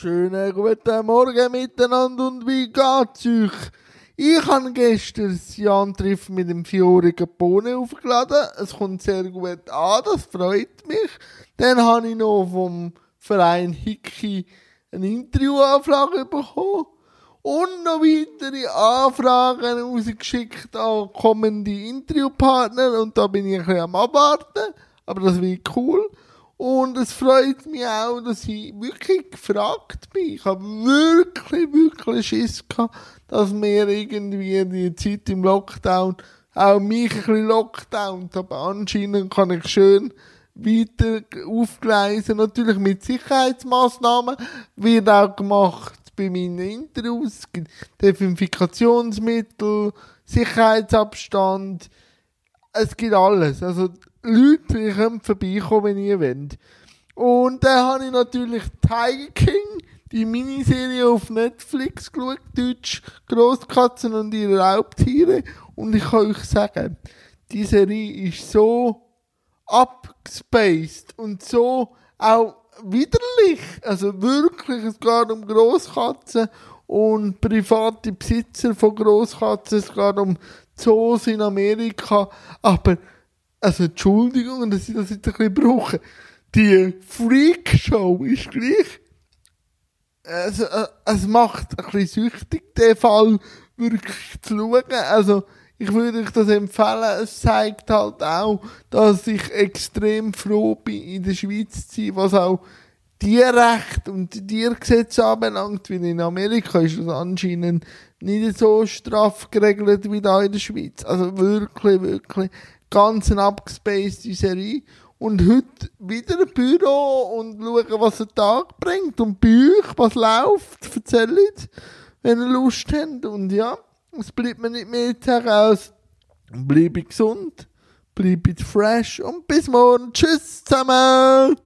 Schönen guten Morgen miteinander und wie geht's euch? Ich habe gestern das Jan-Triff mit dem vierjährigen Bohnen aufgeladen. Es kommt sehr gut an, das freut mich. Dann habe ich noch vom Verein Hickey eine Interviewanfrage bekommen und noch weitere Anfragen rausgeschickt an kommende Interviewpartner und da bin ich ein bisschen am Abwarten, aber das wird cool. Und es freut mich auch, dass ich wirklich gefragt bin. Ich habe wirklich, wirklich Schiss gehabt, dass mir irgendwie die Zeit im Lockdown auch mich ein bisschen lockdownt. Aber anscheinend kann ich schön weiter aufgleisen. Natürlich mit Sicherheitsmaßnahmen wird auch gemacht bei meinen Interviews. Desinfikationsmittel, Sicherheitsabstand. Es gibt alles. Also Leute, die können vorbeikommen, wenn ihr wollt. Und dann habe ich natürlich Tiger King, die Miniserie auf Netflix geschaut, Deutsch, Grosskatzen und ihre Raubtiere. Und ich kann euch sagen, die Serie ist so abgespaced und so auch widerlich. Also wirklich, es geht um Grosskatzen und private Besitzer von Grosskatzen. Es geht um Zoos in Amerika. Aber also Entschuldigung, dass ich das jetzt ein bisschen brauche. Die Freakshow ist gleich, also, äh, es macht ein bisschen süchtig, den Fall wirklich zu schauen. Also, ich würde euch das empfehlen. Es zeigt halt auch, dass ich extrem froh bin, in der Schweiz zu sein, was auch Tierrecht und Tiergesetze anbelangt, weil in Amerika ist das anscheinend nicht so straff geregelt wie da in der Schweiz. Also wirklich, wirklich ganz eine abgespacede Serie. Und heute wieder ein Büro und schauen, was der Tag bringt. Und bei euch, was läuft, erzählt, wenn ihr Lust habt. Und ja, es bleibt mir nicht mehr als, bleibe gesund, bleibe fresh und bis morgen. Tschüss zusammen!